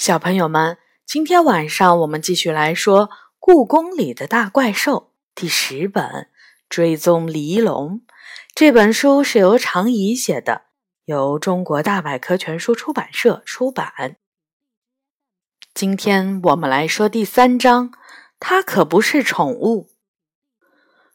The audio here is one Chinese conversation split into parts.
小朋友们，今天晚上我们继续来说《故宫里的大怪兽》第十本《追踪黎龙》。这本书是由常怡写的，由中国大百科全书出版社出版。今天我们来说第三章，它可不是宠物。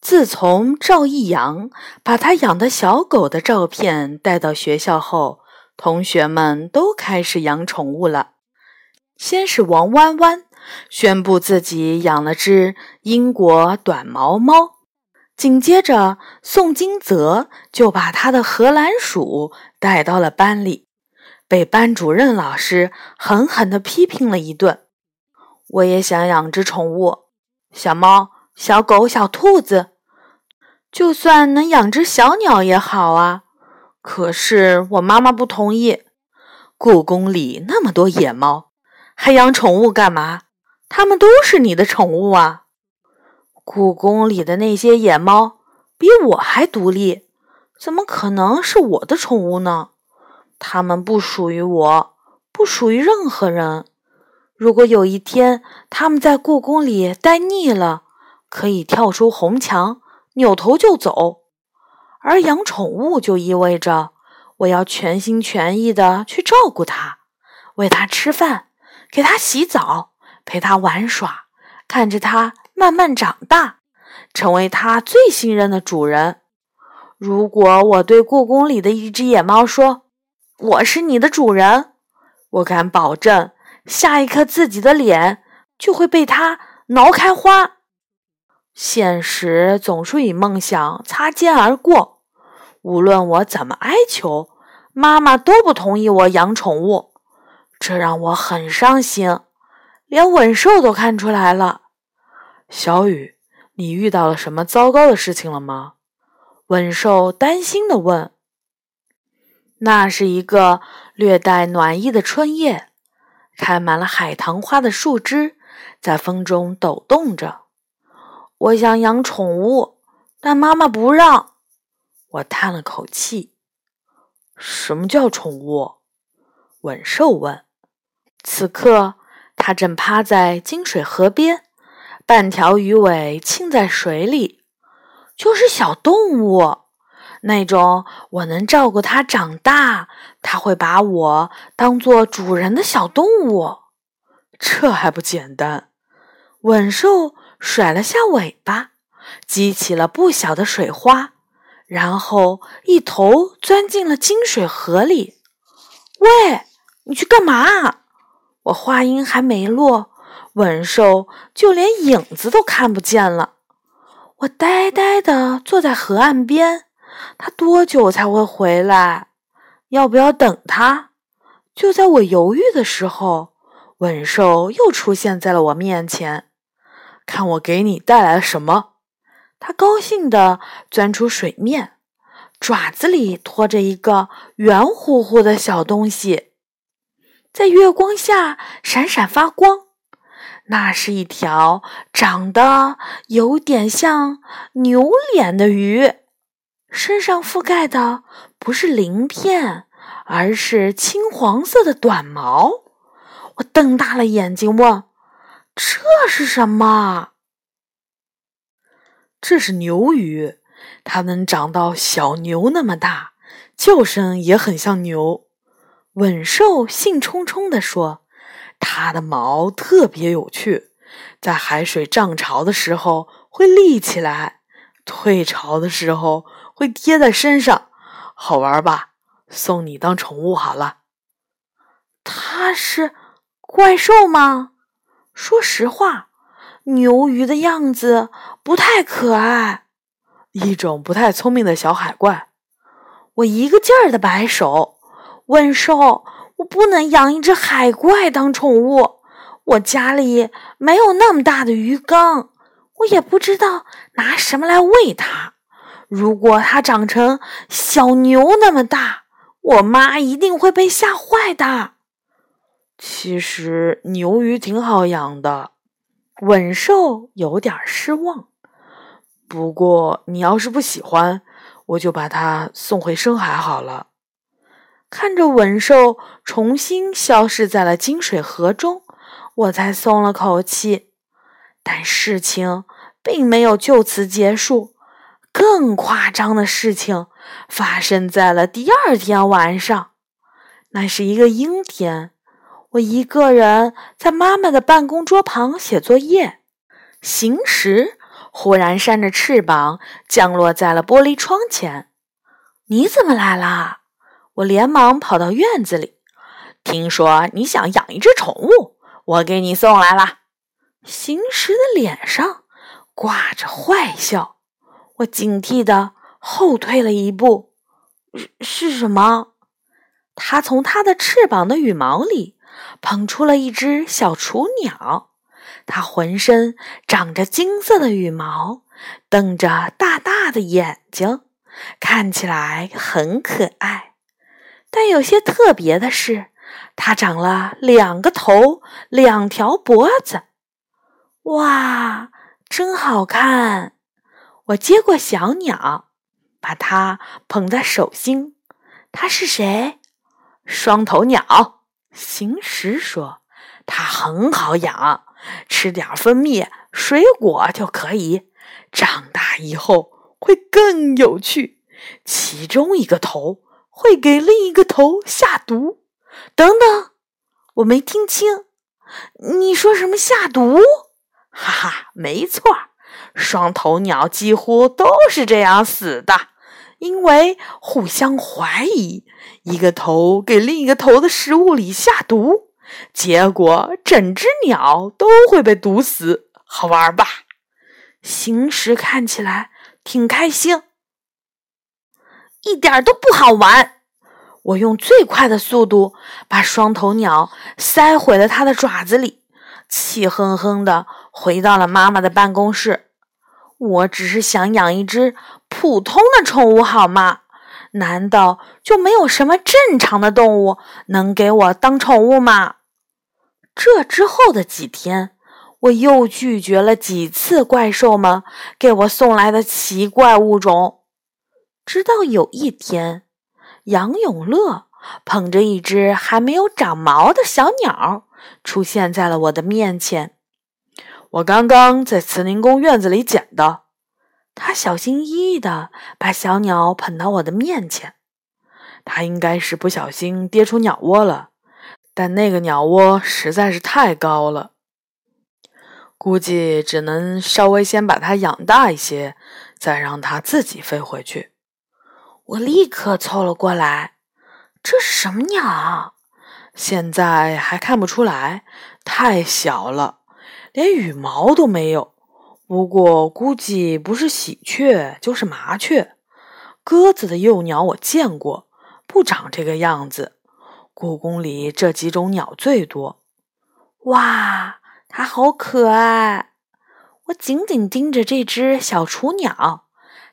自从赵一阳把他养的小狗的照片带到学校后，同学们都开始养宠物了。先是王弯弯宣布自己养了只英国短毛猫，紧接着宋金泽就把他的荷兰鼠带到了班里，被班主任老师狠狠地批评了一顿。我也想养只宠物，小猫、小狗、小兔子，就算能养只小鸟也好啊。可是我妈妈不同意，故宫里那么多野猫。还养宠物干嘛？它们都是你的宠物啊！故宫里的那些野猫比我还独立，怎么可能是我的宠物呢？它们不属于我，不属于任何人。如果有一天它们在故宫里待腻了，可以跳出红墙，扭头就走。而养宠物就意味着我要全心全意的去照顾它，喂它吃饭。给它洗澡，陪它玩耍，看着它慢慢长大，成为它最信任的主人。如果我对故宫里的一只野猫说：“我是你的主人”，我敢保证，下一刻自己的脸就会被它挠开花。现实总是与梦想擦肩而过，无论我怎么哀求，妈妈都不同意我养宠物。这让我很伤心，连稳兽都看出来了。小雨，你遇到了什么糟糕的事情了吗？稳兽担心地问。那是一个略带暖意的春夜，开满了海棠花的树枝在风中抖动着。我想养宠物，但妈妈不让。我叹了口气。什么叫宠物？稳兽问。此刻，它正趴在金水河边，半条鱼尾浸在水里，就是小动物，那种我能照顾它长大，它会把我当做主人的小动物。这还不简单？稳兽甩了下尾巴，激起了不小的水花，然后一头钻进了金水河里。喂，你去干嘛？我话音还没落，稳兽就连影子都看不见了。我呆呆地坐在河岸边，他多久才会回来？要不要等他？就在我犹豫的时候，稳兽又出现在了我面前。看我给你带来了什么？他高兴地钻出水面，爪子里拖着一个圆乎乎的小东西。在月光下闪闪发光，那是一条长得有点像牛脸的鱼，身上覆盖的不是鳞片，而是青黄色的短毛。我瞪大了眼睛问：“这是什么？”“这是牛鱼，它能长到小牛那么大，叫声也很像牛。”稳兽兴冲冲地说：“它的毛特别有趣，在海水涨潮的时候会立起来，退潮的时候会贴在身上，好玩吧？送你当宠物好了。”它是怪兽吗？说实话，牛鱼的样子不太可爱，一种不太聪明的小海怪。我一个劲儿的摆手。问兽，我不能养一只海怪当宠物。我家里没有那么大的鱼缸，我也不知道拿什么来喂它。如果它长成小牛那么大，我妈一定会被吓坏的。其实牛鱼挺好养的，稳兽有点失望。不过你要是不喜欢，我就把它送回深海好了。看着吻兽重新消失在了金水河中，我才松了口气。但事情并没有就此结束，更夸张的事情发生在了第二天晚上。那是一个阴天，我一个人在妈妈的办公桌旁写作业，行时忽然扇着翅膀降落在了玻璃窗前。你怎么来了？我连忙跑到院子里，听说你想养一只宠物，我给你送来了。行时的脸上挂着坏笑，我警惕的后退了一步。是是什么？他从他的翅膀的羽毛里捧出了一只小雏鸟，它浑身长着金色的羽毛，瞪着大大的眼睛，看起来很可爱。但有些特别的是，它长了两个头，两条脖子。哇，真好看！我接过小鸟，把它捧在手心。它是谁？双头鸟。行时说：“它很好养，吃点蜂蜜、水果就可以。长大以后会更有趣。其中一个头。”会给另一个头下毒？等等，我没听清，你说什么下毒？哈哈，没错，双头鸟几乎都是这样死的，因为互相怀疑，一个头给另一个头的食物里下毒，结果整只鸟都会被毒死。好玩吧？行时看起来挺开心。一点都不好玩！我用最快的速度把双头鸟塞回了它的爪子里，气哼哼的回到了妈妈的办公室。我只是想养一只普通的宠物，好吗？难道就没有什么正常的动物能给我当宠物吗？这之后的几天，我又拒绝了几次怪兽们给我送来的奇怪物种。直到有一天，杨永乐捧着一只还没有长毛的小鸟出现在了我的面前。我刚刚在慈宁宫院子里捡的。他小心翼翼地把小鸟捧到我的面前。他应该是不小心跌出鸟窝了，但那个鸟窝实在是太高了，估计只能稍微先把它养大一些，再让它自己飞回去。我立刻凑了过来，这是什么鸟？现在还看不出来，太小了，连羽毛都没有。不过估计不是喜鹊就是麻雀。鸽子的幼鸟我见过，不长这个样子。故宫里这几种鸟最多。哇，它好可爱！我紧紧盯着这只小雏鸟，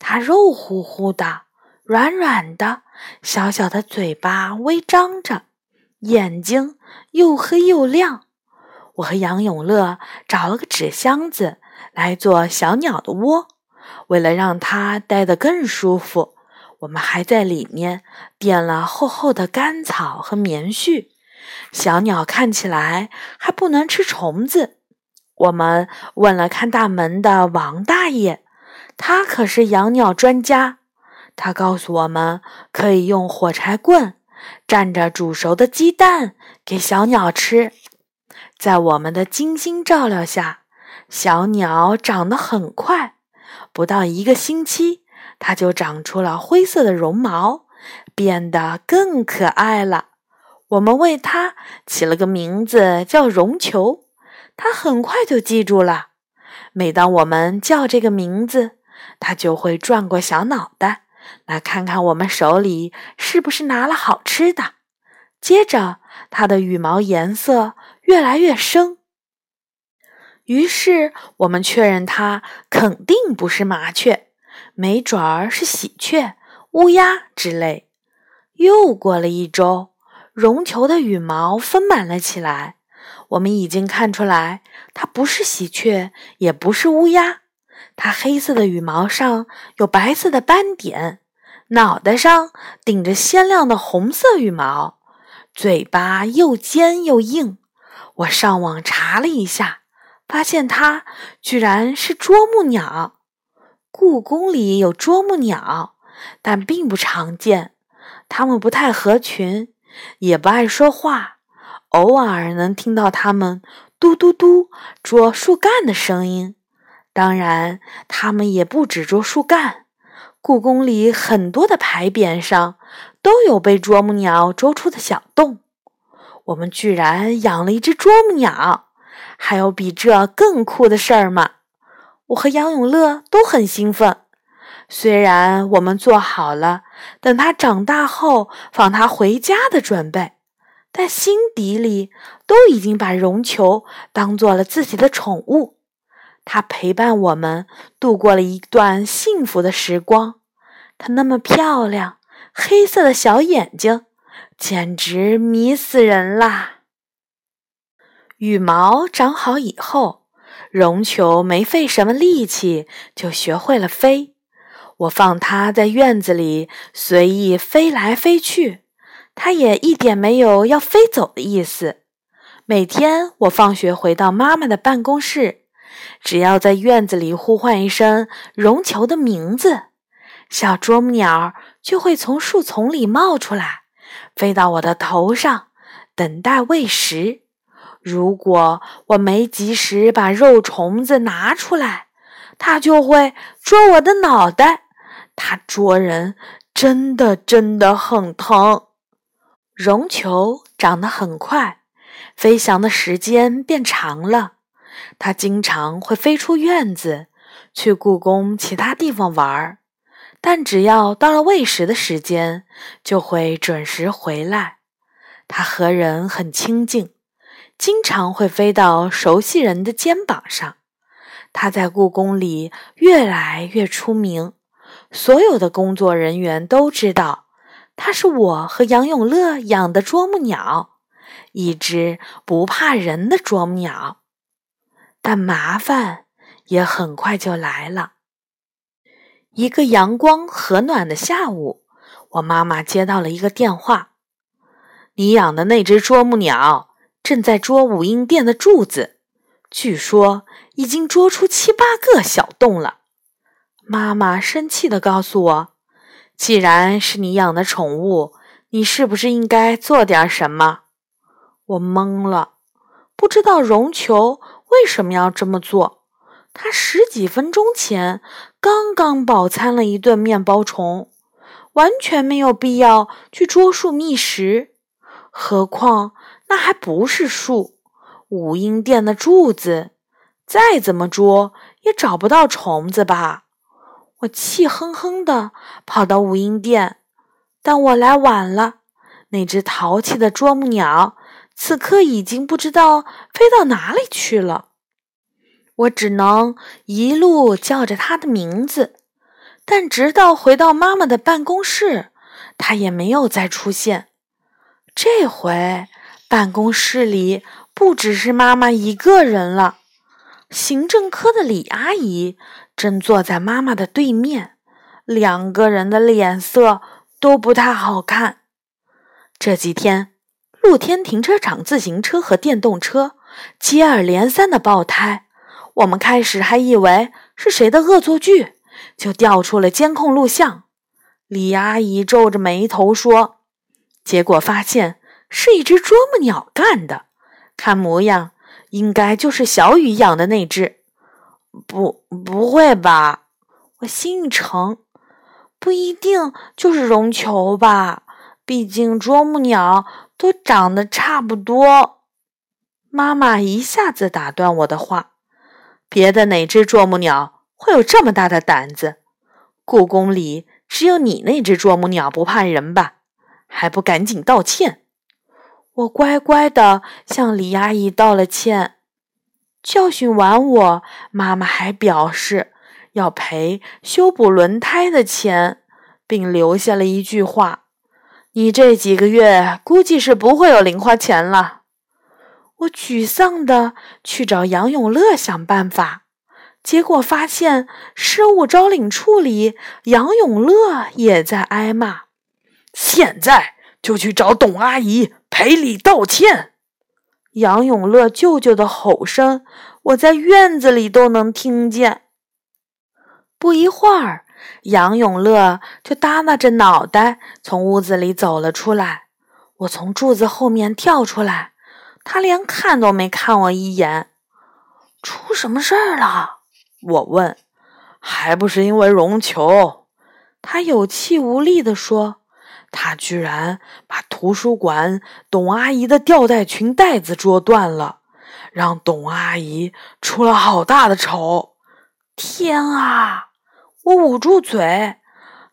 它肉乎乎的。软软的，小小的嘴巴微张着，眼睛又黑又亮。我和杨永乐找了个纸箱子来做小鸟的窝，为了让它待得更舒服，我们还在里面垫了厚厚的干草和棉絮。小鸟看起来还不能吃虫子。我们问了看大门的王大爷，他可是养鸟专家。他告诉我们，可以用火柴棍蘸着煮熟的鸡蛋给小鸟吃。在我们的精心照料下，小鸟长得很快，不到一个星期，它就长出了灰色的绒毛，变得更可爱了。我们为它起了个名字，叫绒球。它很快就记住了。每当我们叫这个名字，它就会转过小脑袋。来看看我们手里是不是拿了好吃的。接着，它的羽毛颜色越来越深。于是，我们确认它肯定不是麻雀，没准儿是喜鹊、乌鸦之类。又过了一周，绒球的羽毛丰满了起来。我们已经看出来，它不是喜鹊，也不是乌鸦。它黑色的羽毛上有白色的斑点，脑袋上顶着鲜亮的红色羽毛，嘴巴又尖又硬。我上网查了一下，发现它居然是啄木鸟。故宫里有啄木鸟，但并不常见。它们不太合群，也不爱说话，偶尔能听到它们嘟嘟嘟啄树干的声音。当然，它们也不只啄树干。故宫里很多的牌匾上都有被啄木鸟啄出的小洞。我们居然养了一只啄木鸟，还有比这更酷的事儿吗？我和杨永乐都很兴奋。虽然我们做好了等他长大后放他回家的准备，但心底里都已经把绒球当做了自己的宠物。它陪伴我们度过了一段幸福的时光。它那么漂亮，黑色的小眼睛，简直迷死人啦！羽毛长好以后，绒球没费什么力气就学会了飞。我放它在院子里随意飞来飞去，它也一点没有要飞走的意思。每天我放学回到妈妈的办公室。只要在院子里呼唤一声绒球的名字，小啄木鸟就会从树丛里冒出来，飞到我的头上，等待喂食。如果我没及时把肉虫子拿出来，它就会啄我的脑袋。它啄人真的真的很疼。绒球长得很快，飞翔的时间变长了。它经常会飞出院子，去故宫其他地方玩儿，但只要到了喂食的时间，就会准时回来。它和人很亲近，经常会飞到熟悉人的肩膀上。它在故宫里越来越出名，所有的工作人员都知道，它是我和杨永乐养的啄木鸟，一只不怕人的啄木鸟。但麻烦也很快就来了。一个阳光和暖的下午，我妈妈接到了一个电话：“你养的那只啄木鸟正在啄五音殿的柱子，据说已经啄出七八个小洞了。”妈妈生气地告诉我：“既然是你养的宠物，你是不是应该做点什么？”我懵了，不知道绒球。为什么要这么做？他十几分钟前刚刚饱餐了一顿面包虫，完全没有必要去捉树觅食。何况那还不是树，五英殿的柱子，再怎么捉也找不到虫子吧？我气哼哼地跑到五英殿，但我来晚了。那只淘气的啄木鸟。此刻已经不知道飞到哪里去了，我只能一路叫着它的名字，但直到回到妈妈的办公室，它也没有再出现。这回办公室里不只是妈妈一个人了，行政科的李阿姨正坐在妈妈的对面，两个人的脸色都不太好看。这几天。露天停车场自行车和电动车接二连三的爆胎，我们开始还以为是谁的恶作剧，就调出了监控录像。李阿姨皱着眉头说：“结果发现是一只啄木鸟干的，看模样应该就是小雨养的那只。”不，不会吧？我心一沉，不一定就是绒球吧？毕竟啄木鸟。都长得差不多。妈妈一下子打断我的话：“别的哪只啄木鸟会有这么大的胆子？故宫里只有你那只啄木鸟不怕人吧？还不赶紧道歉！”我乖乖的向李阿姨道了歉。教训完我，妈妈还表示要赔修补轮胎的钱，并留下了一句话。你这几个月估计是不会有零花钱了。我沮丧的去找杨永乐想办法，结果发现失物招领处里杨永乐也在挨骂。现在就去找董阿姨赔礼道歉。杨永乐舅舅的吼声，我在院子里都能听见。不一会儿，杨永乐就耷拉着脑袋从屋子里走了出来。我从柱子后面跳出来，他连看都没看我一眼。出什么事儿了？我问。还不是因为绒球？他有气无力地说。他居然把图书馆董阿姨的吊带裙带子捉断了，让董阿姨出了好大的丑。天啊！我捂住嘴，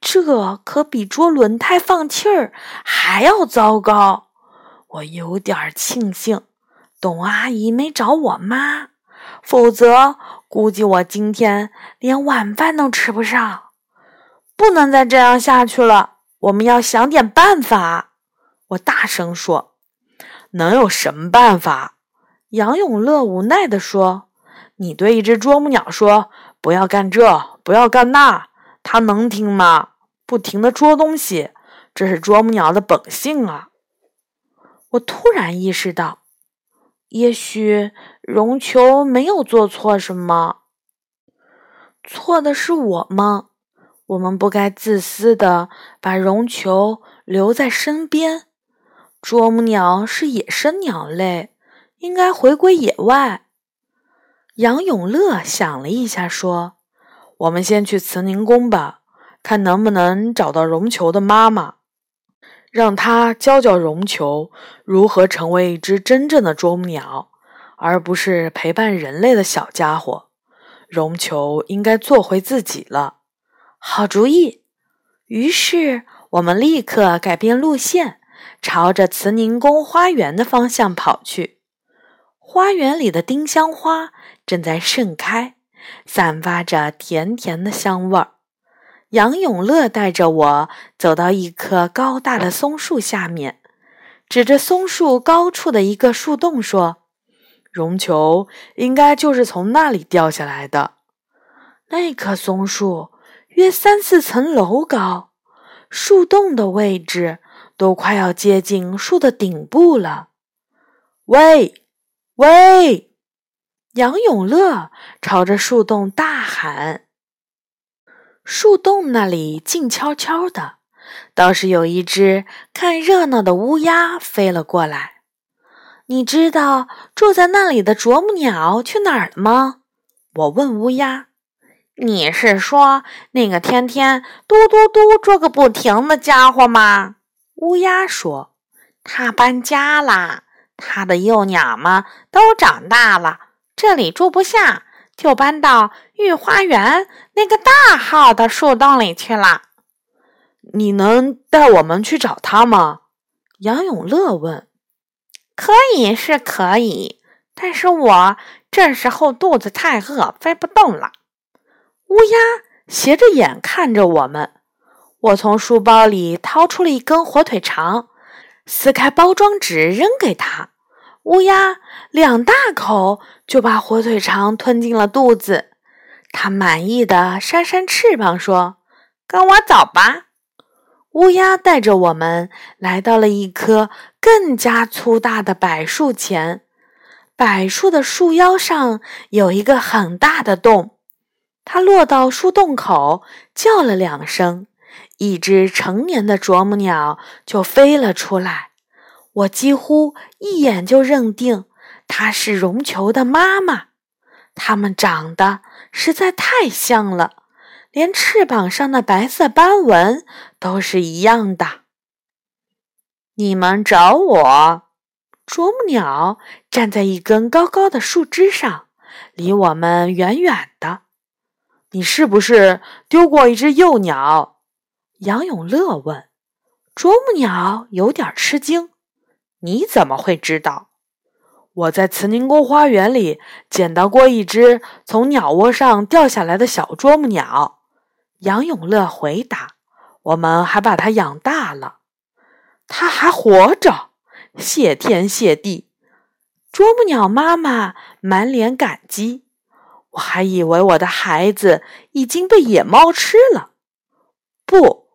这可比捉轮胎放气儿还要糟糕。我有点庆幸董阿姨没找我妈，否则估计我今天连晚饭都吃不上。不能再这样下去了。我们要想点办法，我大声说：“能有什么办法？”杨永乐无奈地说：“你对一只啄木鸟说不要干这，不要干那，它能听吗？不停的捉东西，这是啄木鸟的本性啊！”我突然意识到，也许绒球没有做错什么，错的是我吗？我们不该自私的把绒球留在身边。啄木鸟是野生鸟类，应该回归野外。杨永乐想了一下，说：“我们先去慈宁宫吧，看能不能找到绒球的妈妈，让她教教绒球如何成为一只真正的啄木鸟，而不是陪伴人类的小家伙。绒球应该做回自己了。”好主意！于是我们立刻改变路线，朝着慈宁宫花园的方向跑去。花园里的丁香花正在盛开，散发着甜甜的香味儿。杨永乐带着我走到一棵高大的松树下面，指着松树高处的一个树洞说：“绒球应该就是从那里掉下来的。”那棵松树。约三四层楼高，树洞的位置都快要接近树的顶部了。喂，喂！杨永乐朝着树洞大喊。树洞那里静悄悄的，倒是有一只看热闹的乌鸦飞了过来。你知道住在那里的啄木鸟去哪儿了吗？我问乌鸦。你是说那个天天嘟嘟嘟捉个不停的家伙吗？乌鸦说：“他搬家啦，他的幼鸟们都长大了，这里住不下，就搬到御花园那个大号的树洞里去了。”你能带我们去找他吗？杨永乐问。“可以是可以，但是我这时候肚子太饿，飞不动了。”乌鸦斜着眼看着我们，我从书包里掏出了一根火腿肠，撕开包装纸扔给他。乌鸦两大口就把火腿肠吞进了肚子，它满意的扇扇翅膀说：“跟我走吧。”乌鸦带着我们来到了一棵更加粗大的柏树前，柏树的树腰上有一个很大的洞。它落到树洞口，叫了两声，一只成年的啄木鸟就飞了出来。我几乎一眼就认定她是绒球的妈妈。它们长得实在太像了，连翅膀上的白色斑纹都是一样的。你们找我？啄木鸟站在一根高高的树枝上，离我们远远的。你是不是丢过一只幼鸟？杨永乐问。啄木鸟有点吃惊。你怎么会知道？我在慈宁宫花园里捡到过一只从鸟窝上掉下来的小啄木鸟。杨永乐回答。我们还把它养大了。它还活着。谢天谢地！啄木鸟妈妈满脸感激。我还以为我的孩子已经被野猫吃了。不，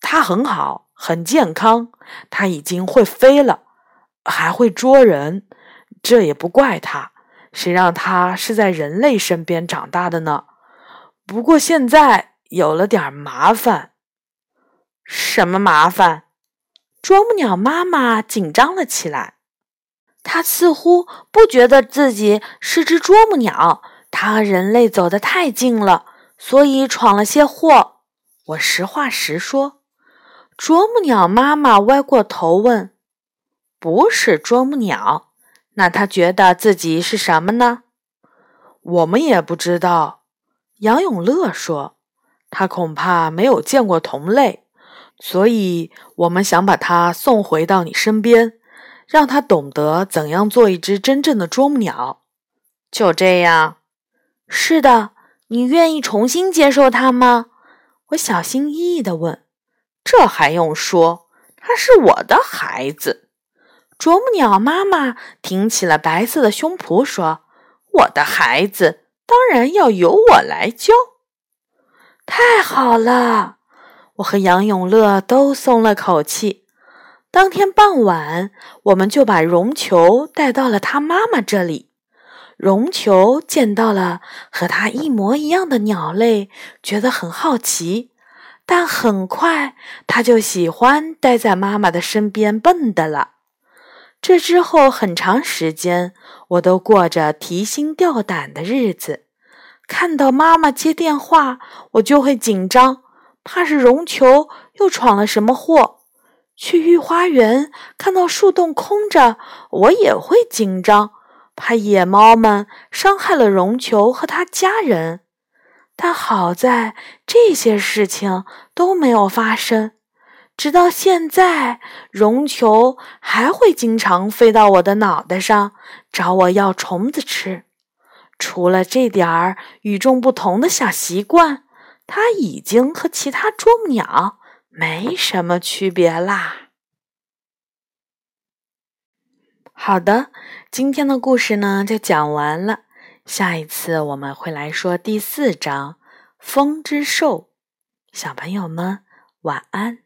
它很好，很健康，它已经会飞了，还会捉人。这也不怪它，谁让它是在人类身边长大的呢？不过现在有了点麻烦。什么麻烦？啄木鸟妈妈紧张了起来。她似乎不觉得自己是只啄木鸟，它和人类走得太近了，所以闯了些祸。我实话实说。啄木鸟妈妈歪过头问：“不是啄木鸟，那她觉得自己是什么呢？”我们也不知道。杨永乐说：“他恐怕没有见过同类。”所以，我们想把它送回到你身边，让他懂得怎样做一只真正的啄木鸟。就这样。是的，你愿意重新接受他吗？我小心翼翼地问。这还用说？他是我的孩子。啄木鸟妈妈挺起了白色的胸脯说：“我的孩子当然要由我来教。”太好了。我和杨永乐都松了口气。当天傍晚，我们就把绒球带到了他妈妈这里。绒球见到了和它一模一样的鸟类，觉得很好奇，但很快它就喜欢待在妈妈的身边蹦的了。这之后很长时间，我都过着提心吊胆的日子。看到妈妈接电话，我就会紧张。怕是绒球又闯了什么祸。去御花园看到树洞空着，我也会紧张，怕野猫们伤害了绒球和他家人。但好在这些事情都没有发生。直到现在，绒球还会经常飞到我的脑袋上，找我要虫子吃。除了这点儿与众不同的小习惯。它已经和其他啄木鸟没什么区别啦。好的，今天的故事呢就讲完了。下一次我们会来说第四章《风之兽》。小朋友们，晚安。